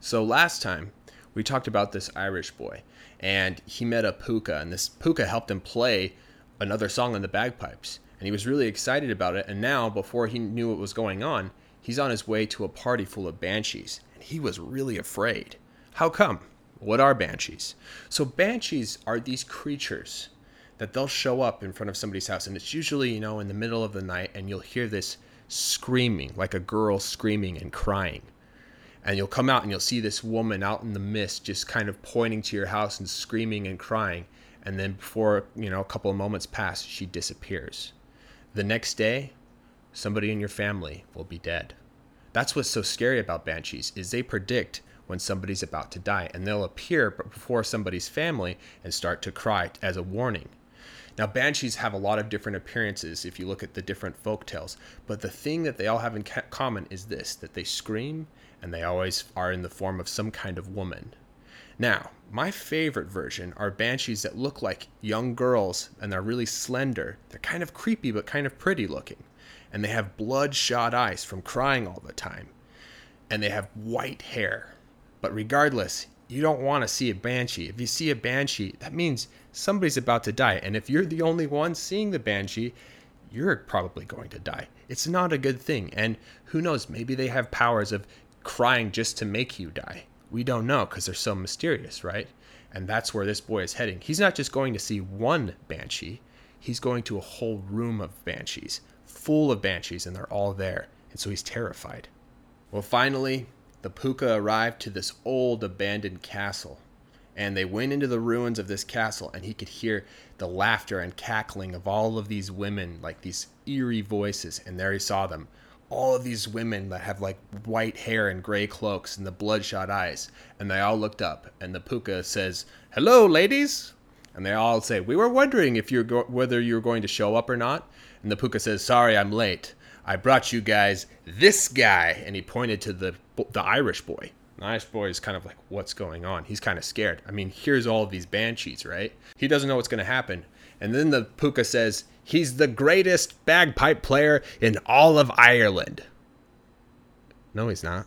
So last time we talked about this Irish boy, and he met a puka, and this puka helped him play another song on the bagpipes, and he was really excited about it. And now, before he knew what was going on, he's on his way to a party full of banshees, and he was really afraid. How come? What are banshees? So banshees are these creatures that they'll show up in front of somebody's house, and it's usually you know in the middle of the night, and you'll hear this screaming, like a girl screaming and crying and you'll come out and you'll see this woman out in the mist just kind of pointing to your house and screaming and crying. And then before you know a couple of moments pass she disappears. The next day somebody in your family will be dead. That's what's so scary about banshees is they predict when somebody's about to die and they'll appear before somebody's family and start to cry as a warning now, banshees have a lot of different appearances if you look at the different folk tales, but the thing that they all have in common is this that they scream and they always are in the form of some kind of woman. Now, my favorite version are banshees that look like young girls and they're really slender. They're kind of creepy but kind of pretty looking. And they have bloodshot eyes from crying all the time. And they have white hair. But regardless, you don't want to see a banshee. If you see a banshee, that means somebody's about to die. And if you're the only one seeing the banshee, you're probably going to die. It's not a good thing. And who knows, maybe they have powers of crying just to make you die. We don't know because they're so mysterious, right? And that's where this boy is heading. He's not just going to see one banshee, he's going to a whole room of banshees, full of banshees, and they're all there. And so he's terrified. Well, finally, the puka arrived to this old abandoned castle. And they went into the ruins of this castle, and he could hear the laughter and cackling of all of these women, like these eerie voices. And there he saw them all of these women that have like white hair and gray cloaks and the bloodshot eyes. And they all looked up, and the puka says, Hello, ladies. And they all say, We were wondering if you're go- whether you're going to show up or not. And the puka says, Sorry, I'm late. I brought you guys this guy. And he pointed to the, the Irish boy. The Irish boy is kind of like, What's going on? He's kind of scared. I mean, here's all these banshees, right? He doesn't know what's going to happen. And then the puka says, He's the greatest bagpipe player in all of Ireland. No, he's not.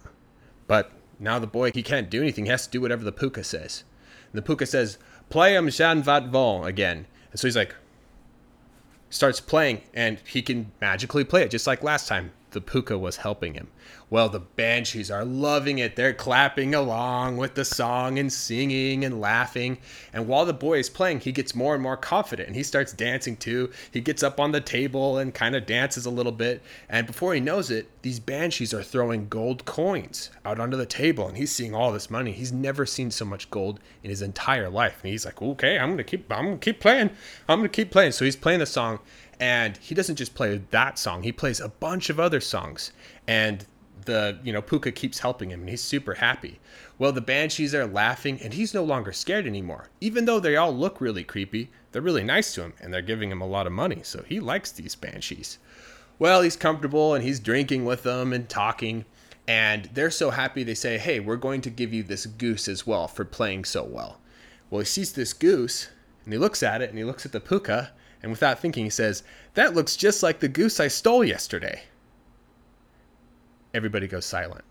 But now the boy, he can't do anything. He has to do whatever the puka says. And the puka says, Play him Jean Vat Von again. And so he's like, starts playing, and he can magically play it just like last time the puka was helping him. Well, the banshees are loving it. They're clapping along with the song and singing and laughing. And while the boy is playing, he gets more and more confident and he starts dancing too. He gets up on the table and kind of dances a little bit. And before he knows it, these banshees are throwing gold coins out onto the table and he's seeing all this money. He's never seen so much gold in his entire life. And he's like, "Okay, I'm going to keep I'm going to keep playing. I'm going to keep playing." So he's playing the song and he doesn't just play that song he plays a bunch of other songs. And the you know puka keeps helping him and he's super happy. Well the banshees are laughing and he's no longer scared anymore. Even though they all look really creepy they're really nice to him and they're giving him a lot of money so he likes these banshees. Well he's comfortable and he's drinking with them and talking and they're so happy they say hey we're going to give you this goose as well for playing so well. Well he sees this goose and he looks at it and he looks at the puka and without thinking, he says, That looks just like the goose I stole yesterday. Everybody goes silent.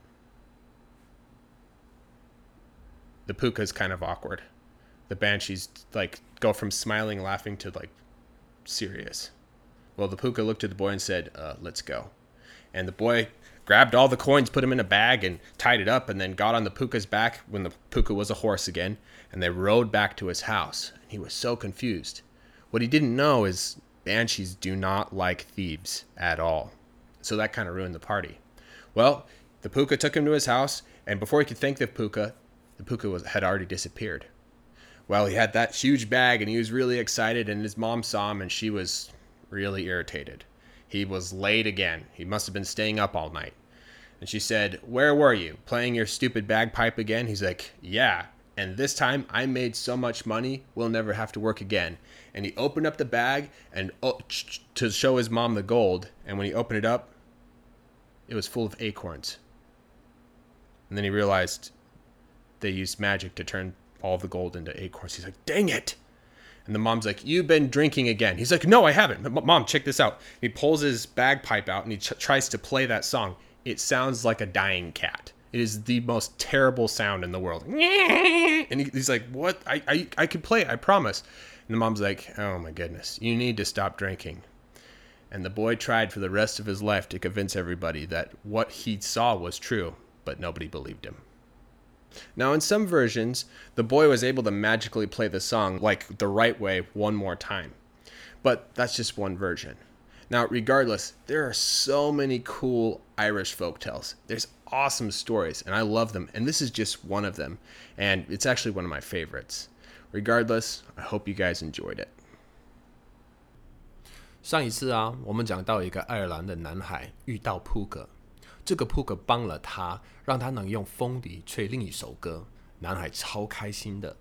The puka's kind of awkward. The banshees like go from smiling, laughing to like serious. Well, the puka looked at the boy and said, uh, "Let's go." And the boy grabbed all the coins, put them in a bag, and tied it up, and then got on the puka's back when the puka was a horse again, and they rode back to his house. And he was so confused. What he didn't know is banshees do not like thieves at all. So that kind of ruined the party. Well, the puka took him to his house, and before he could thank the puka, the puka was, had already disappeared. Well, he had that huge bag, and he was really excited, and his mom saw him, and she was really irritated. He was late again. He must have been staying up all night. And she said, Where were you? Playing your stupid bagpipe again? He's like, Yeah. And this time I made so much money, we'll never have to work again and he opened up the bag and oh, to show his mom the gold. And when he opened it up, it was full of acorns. And then he realized they used magic to turn all the gold into acorns. He's like, "Dang it!" And the mom's like, "You've been drinking again." He's like, "No, I haven't." Mom, check this out. He pulls his bagpipe out and he ch- tries to play that song. It sounds like a dying cat. It is the most terrible sound in the world. And he's like, What? I, I, I could play, I promise. And the mom's like, Oh my goodness, you need to stop drinking. And the boy tried for the rest of his life to convince everybody that what he saw was true, but nobody believed him. Now, in some versions, the boy was able to magically play the song like the right way one more time. But that's just one version. Now, regardless, there are so many cool Irish folk tales. There's awesome stories, and I love them. And this is just one of them. And it's actually one of my favorites. Regardless, I hope you guys enjoyed it. 上一次啊，我们讲到一个爱尔兰的男孩遇到扑克，这个扑克帮了他，让他能用风笛吹另一首歌，男孩超开心的。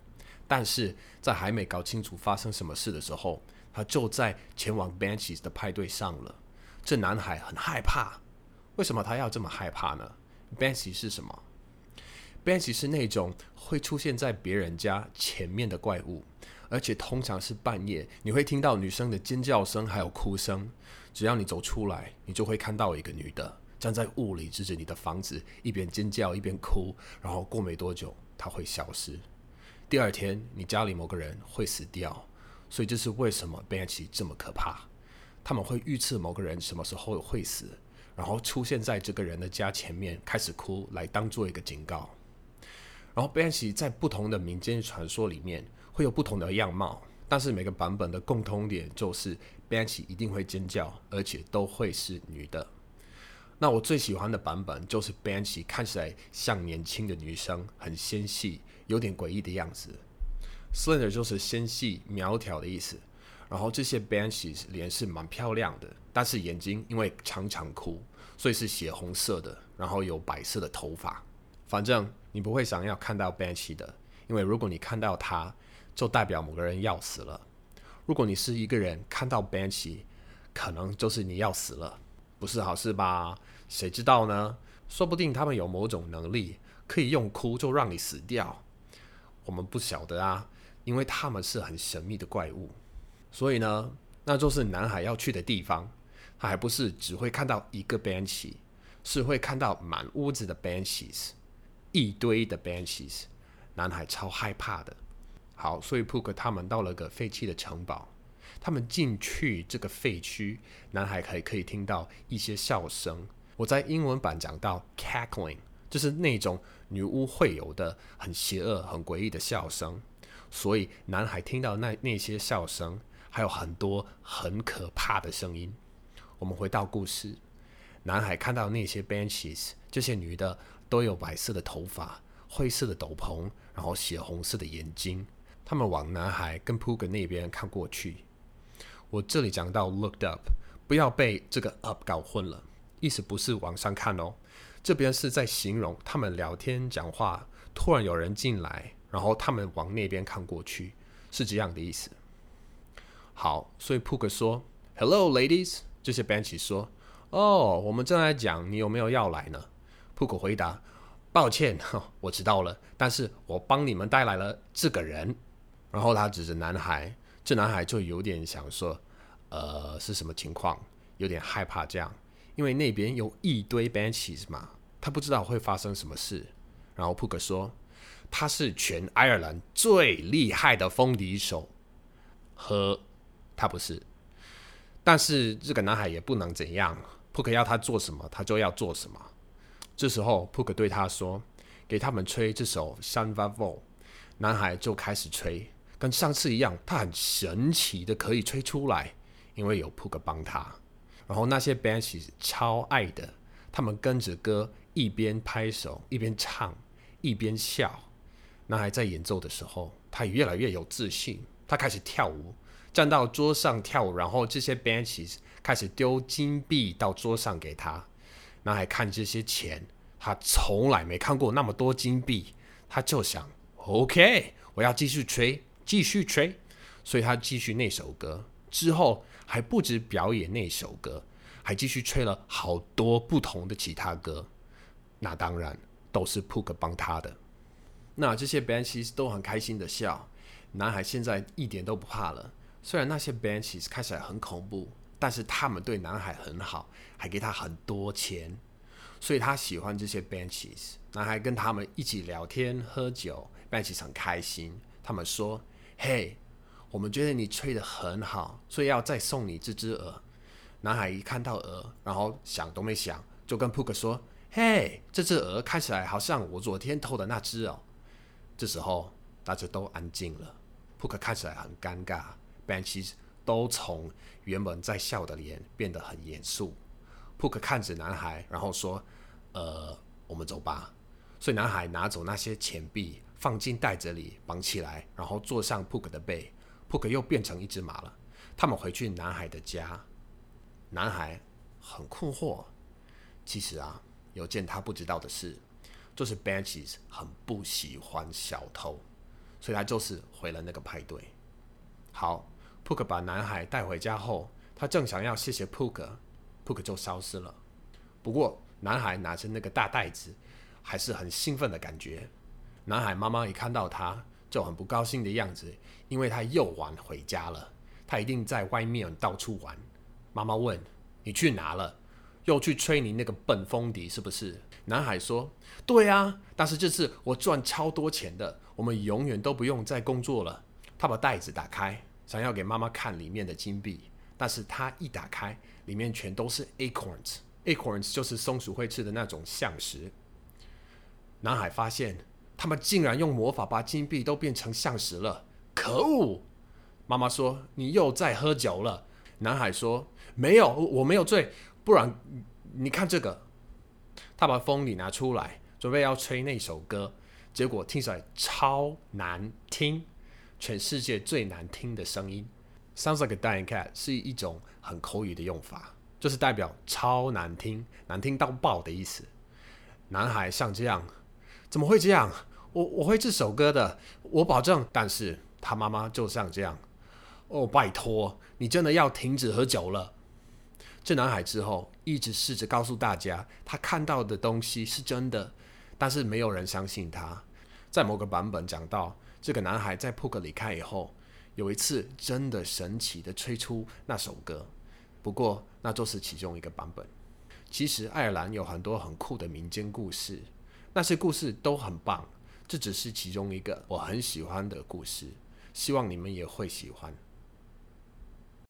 但是在还没搞清楚发生什么事的时候， 他就在前往 Banshee 的派对上了。这男孩很害怕，为什么他要这么害怕呢？Banshee 是什么？Banshee 是那种会出现在别人家前面的怪物。而且通常是半夜，你会听到女生的尖叫声，还有哭声。只要你走出来，你就会看到一个女的站在雾里，指着你的房子，一边尖叫一边哭。然后过没多久，她会消失。第二天，你家里某个人会死掉。所以这是为什么 Banshee 这么可怕？他们会预测某个人什么时候会死，然后出现在这个人的家前面，开始哭，来当做一个警告。然后 Banshee 在不同的民间传说里面。会有不同的样貌，但是每个版本的共通点就是 Banshee 一定会尖叫，而且都会是女的。那我最喜欢的版本就是 Banshee 看起来像年轻的女生，很纤细，有点诡异的样子。Slender 就是纤细、苗条的意思。然后这些 Banshees 脸是蛮漂亮的，但是眼睛因为常常哭，所以是血红色的，然后有白色的头发。反正你不会想要看到 banshe 的，因为如果你看到它，就代表某个人要死了。如果你是一个人看到 banshe，可能就是你要死了，不是好事吧？谁知道呢？说不定他们有某种能力，可以用哭就让你死掉。我们不晓得啊，因为他们是很神秘的怪物。所以呢，那就是男孩要去的地方。他还不是只会看到一个 Banshee，是会看到满屋子的 Banshees，一堆的 Banshees。男孩超害怕的。好，所以扑克他们到了个废弃的城堡，他们进去这个废墟，男孩可以可以听到一些笑声。我在英文版讲到 cackling，就是那种女巫会有的很邪恶、很诡异的笑声。所以男孩听到那那些笑声，还有很多很可怕的声音。我们回到故事，男孩看到那些 benches，这些女的都有白色的头发、灰色的斗篷，然后血红色的眼睛。他们往男孩跟扑克那边看过去。我这里讲到 looked up，不要被这个 up 搞混了，意思不是往上看哦。这边是在形容他们聊天讲话，突然有人进来，然后他们往那边看过去，是这样的意思。好，所以扑克说 Hello ladies，这些 Banshee 说哦，我们正在讲你有没有要来呢？扑克回答抱歉，我知道了，但是我帮你们带来了这个人。然后他指着男孩，这男孩就有点想说，呃，是什么情况？有点害怕这样，因为那边有一堆 Banshees 嘛，他不知道会发生什么事。然后扑克说，他是全爱尔兰最厉害的风笛手，和他不是。但是这个男孩也不能怎样，扑克要他做什么，他就要做什么。这时候扑克对他说，给他们吹这首《山 v a v o 男孩就开始吹。跟上次一样，他很神奇的可以吹出来，因为有扑克帮他。然后那些 b a n s h e s 超爱的，他们跟着歌一边拍手一边唱一边笑。男孩在演奏的时候，他越来越有自信，他开始跳舞，站到桌上跳舞。然后这些 benches 开始丢金币到桌上给他。男孩看这些钱，他从来没看过那么多金币，他就想：OK，我要继续吹。继续吹，所以他继续那首歌之后，还不止表演那首歌，还继续吹了好多不同的其他歌。那当然都是 Pook 帮他的。那这些 Banshees 都很开心的笑。男孩现在一点都不怕了。虽然那些 Banshees 起来很恐怖，但是他们对男孩很好，还给他很多钱。所以他喜欢这些 Benches。男孩跟他们一起聊天喝酒，Benches 很开心。他们说：“嘿，我们觉得你吹得很好，所以要再送你这只鹅。”男孩一看到鹅，然后想都没想，就跟 Pook 说：“嘿，这只鹅看起来好像我昨天偷的那只哦。”这时候大家都安静了，Pook 看起来很尴尬，Benches 都从原本在笑的脸变得很严肃。Pook 看着男孩，然后说：“呃，我们走吧。”所以男孩拿走那些钱币，放进袋子里，绑起来，然后坐上 Pook 的背。Pook 又变成一只马了。他们回去男孩的家。男孩很困惑。其实啊，有件他不知道的事，就是 Benches 很不喜欢小偷，所以他就是回了那个派对。好，Pook 把男孩带回家后，他正想要谢谢 Pook，Pook 就消失了。不过男孩拿着那个大袋子。还是很兴奋的感觉。男孩妈妈一看到他，就很不高兴的样子，因为他又玩回家了。他一定在外面到处玩。妈妈问：“你去哪了？又去吹你那个笨风笛是不是？”男孩说：“对啊，但是这次我赚超多钱的，我们永远都不用再工作了。”他把袋子打开，想要给妈妈看里面的金币，但是他一打开，里面全都是 acorns。acorns 就是松鼠会吃的那种橡石。男孩发现，他们竟然用魔法把金币都变成橡实了。可恶！妈妈说：“你又在喝酒了。”男孩说：“没有，我没有醉。不然，你看这个。”他把风笛拿出来，准备要吹那首歌，结果听起来超难听，全世界最难听的声音。Sounds like a dying cat 是一种很口语的用法，就是代表超难听、难听到爆的意思。男孩像这样。怎么会这样？我我会这首歌的，我保证。但是他妈妈就像这样，哦，拜托，你真的要停止喝酒了。这男孩之后一直试着告诉大家，他看到的东西是真的，但是没有人相信他。在某个版本讲到，这个男孩在扑克离开以后，有一次真的神奇的吹出那首歌。不过那就是其中一个版本。其实爱尔兰有很多很酷的民间故事。那些故事都很棒，这只是其中一个我很喜欢的故事，希望你们也会喜欢。